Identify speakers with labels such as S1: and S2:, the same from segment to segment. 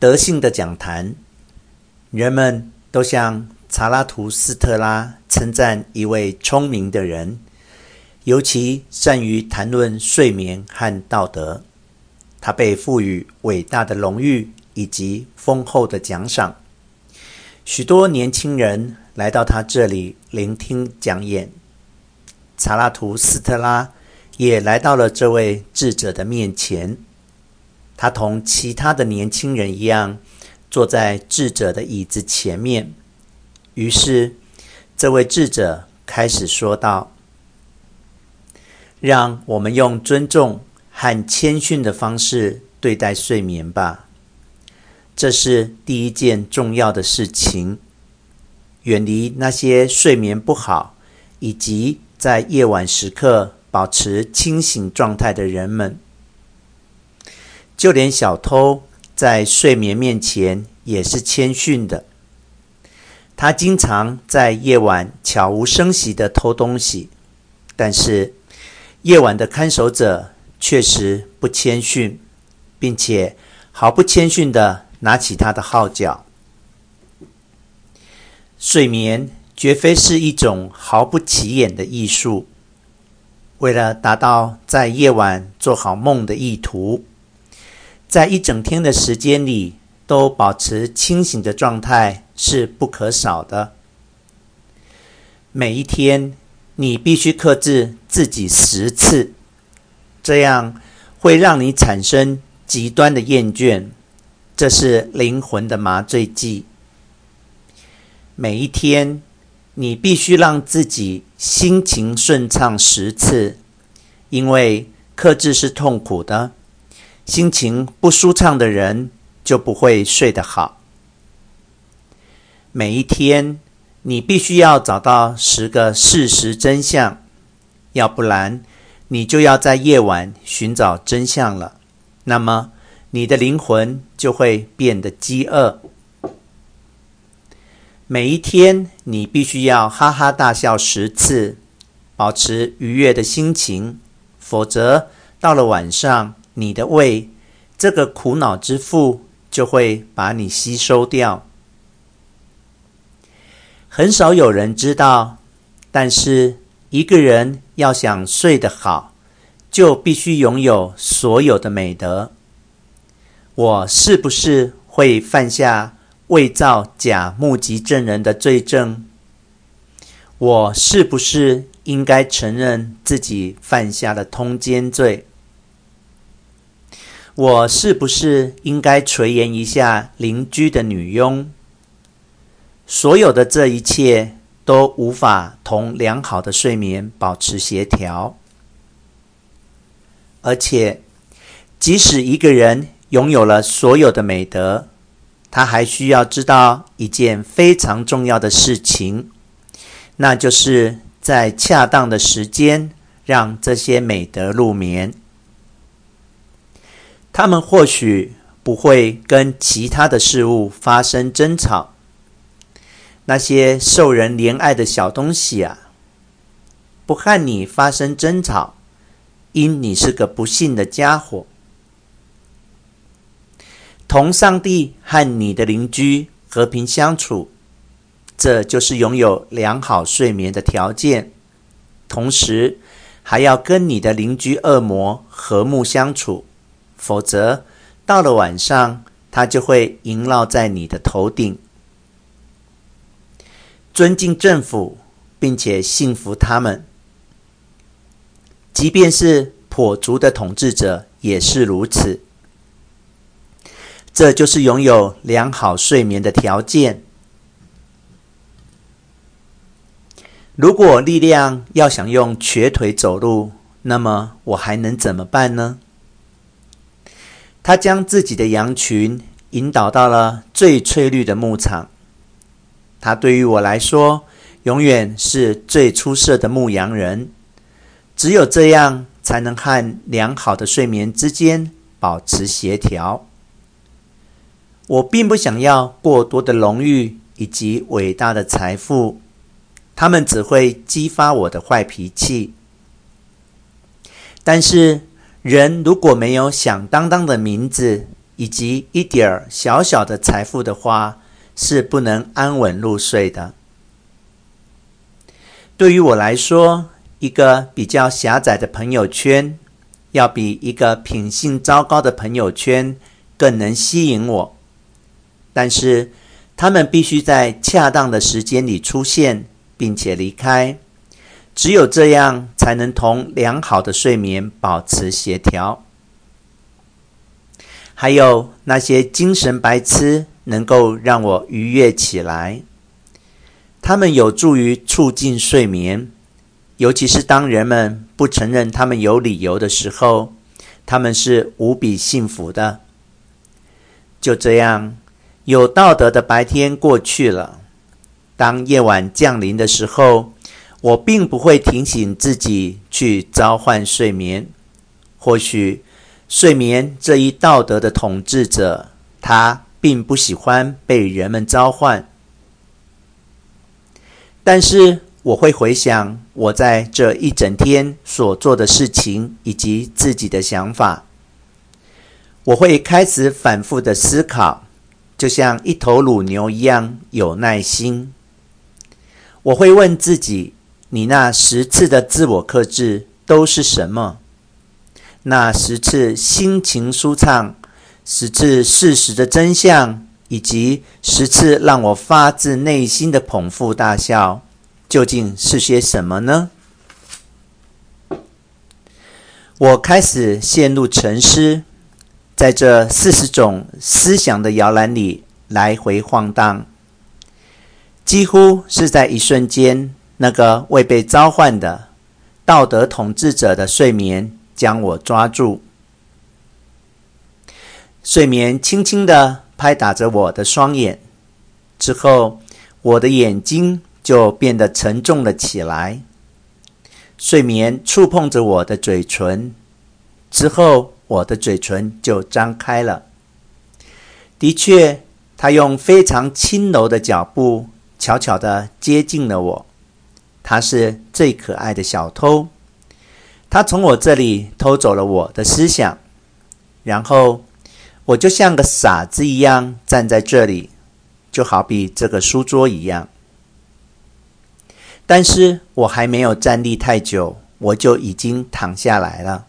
S1: 德性的讲坛，人们都向查拉图斯特拉称赞一位聪明的人，尤其善于谈论睡眠和道德。他被赋予伟大的荣誉以及丰厚的奖赏。许多年轻人来到他这里聆听讲演。查拉图斯特拉也来到了这位智者的面前。他同其他的年轻人一样，坐在智者的椅子前面。于是，这位智者开始说道：“让我们用尊重和谦逊的方式对待睡眠吧。这是第一件重要的事情。远离那些睡眠不好以及在夜晚时刻保持清醒状态的人们。就连小偷在睡眠面前也是谦逊的。”他经常在夜晚悄无声息地偷东西，但是夜晚的看守者确实不谦逊，并且毫不谦逊地拿起他的号角。睡眠绝非是一种毫不起眼的艺术。为了达到在夜晚做好梦的意图，在一整天的时间里都保持清醒的状态。是不可少的。每一天，你必须克制自己十次，这样会让你产生极端的厌倦。这是灵魂的麻醉剂。每一天，你必须让自己心情顺畅十次，因为克制是痛苦的。心情不舒畅的人就不会睡得好。每一天，你必须要找到十个事实真相，要不然你就要在夜晚寻找真相了。那么，你的灵魂就会变得饥饿。每一天，你必须要哈哈大笑十次，保持愉悦的心情，否则到了晚上，你的胃这个苦恼之父就会把你吸收掉。很少有人知道，但是一个人要想睡得好，就必须拥有所有的美德。我是不是会犯下伪造假目击证人的罪证？我是不是应该承认自己犯下了通奸罪？我是不是应该垂涎一下邻居的女佣？所有的这一切都无法同良好的睡眠保持协调，而且，即使一个人拥有了所有的美德，他还需要知道一件非常重要的事情，那就是在恰当的时间让这些美德入眠。他们或许不会跟其他的事物发生争吵。那些受人怜爱的小东西啊，不和你发生争吵，因你是个不幸的家伙。同上帝和你的邻居和平相处，这就是拥有良好睡眠的条件。同时，还要跟你的邻居恶魔和睦相处，否则到了晚上，它就会萦绕在你的头顶。尊敬政府，并且信服他们，即便是跛足的统治者也是如此。这就是拥有良好睡眠的条件。如果力量要想用瘸腿走路，那么我还能怎么办呢？他将自己的羊群引导到了最翠绿的牧场。他对于我来说，永远是最出色的牧羊人。只有这样，才能和良好的睡眠之间保持协调。我并不想要过多的荣誉以及伟大的财富，他们只会激发我的坏脾气。但是，人如果没有响当当的名字，以及一点儿小小的财富的话，是不能安稳入睡的。对于我来说，一个比较狭窄的朋友圈，要比一个品性糟糕的朋友圈更能吸引我。但是，他们必须在恰当的时间里出现，并且离开。只有这样，才能同良好的睡眠保持协调。还有那些精神白痴，能够让我愉悦起来。他们有助于促进睡眠，尤其是当人们不承认他们有理由的时候，他们是无比幸福的。就这样，有道德的白天过去了。当夜晚降临的时候，我并不会提醒自己去召唤睡眠。或许。睡眠这一道德的统治者，他并不喜欢被人们召唤。但是我会回想我在这一整天所做的事情以及自己的想法。我会开始反复的思考，就像一头乳牛一样有耐心。我会问自己：你那十次的自我克制都是什么？那十次心情舒畅，十次事实的真相，以及十次让我发自内心的捧腹大笑，究竟是些什么呢？我开始陷入沉思，在这四十种思想的摇篮里来回晃荡，几乎是在一瞬间，那个未被召唤的道德统治者的睡眠。将我抓住，睡眠轻轻地拍打着我的双眼，之后我的眼睛就变得沉重了起来。睡眠触碰着我的嘴唇，之后我的嘴唇就张开了。的确，他用非常轻柔的脚步悄悄地接近了我。他是最可爱的小偷。他从我这里偷走了我的思想，然后我就像个傻子一样站在这里，就好比这个书桌一样。但是我还没有站立太久，我就已经躺下来了。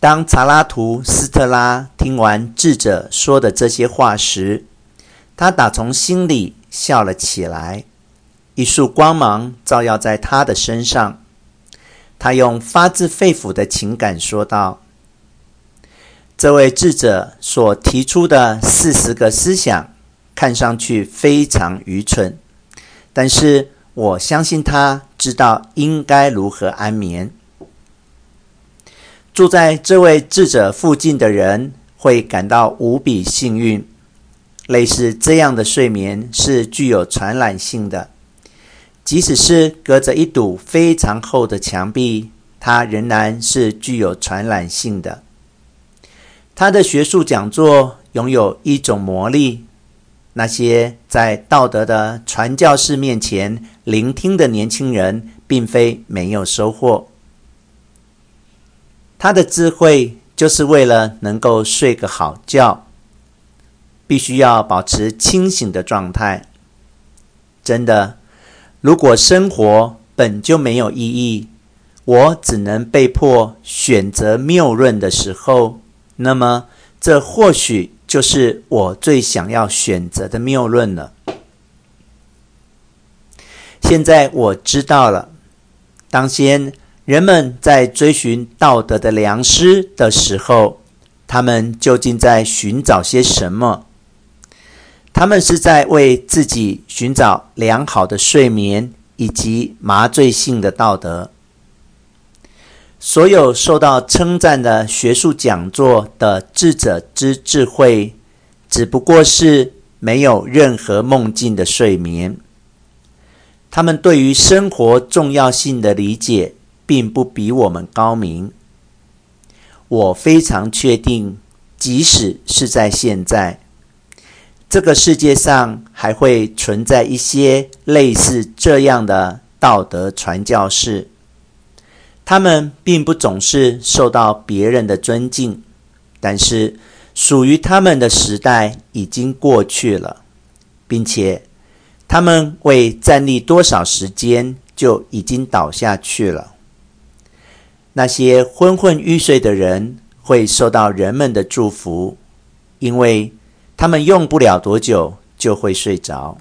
S1: 当查拉图斯特拉听完智者说的这些话时，他打从心里笑了起来。一束光芒照耀在他的身上，他用发自肺腑的情感说道：“这位智者所提出的四十个思想，看上去非常愚蠢，但是我相信他知道应该如何安眠。住在这位智者附近的人会感到无比幸运。类似这样的睡眠是具有传染性的。”即使是隔着一堵非常厚的墙壁，它仍然是具有传染性的。他的学术讲座拥有一种魔力，那些在道德的传教士面前聆听的年轻人，并非没有收获。他的智慧就是为了能够睡个好觉，必须要保持清醒的状态。真的。如果生活本就没有意义，我只能被迫选择谬论的时候，那么这或许就是我最想要选择的谬论了。现在我知道了，当先人们在追寻道德的良师的时候，他们究竟在寻找些什么？他们是在为自己寻找良好的睡眠以及麻醉性的道德。所有受到称赞的学术讲座的智者之智慧，只不过是没有任何梦境的睡眠。他们对于生活重要性的理解，并不比我们高明。我非常确定，即使是在现在。这个世界上还会存在一些类似这样的道德传教士，他们并不总是受到别人的尊敬，但是属于他们的时代已经过去了，并且他们未站立多少时间就已经倒下去了。那些昏昏欲睡的人会受到人们的祝福，因为他们用不了多久就会睡着。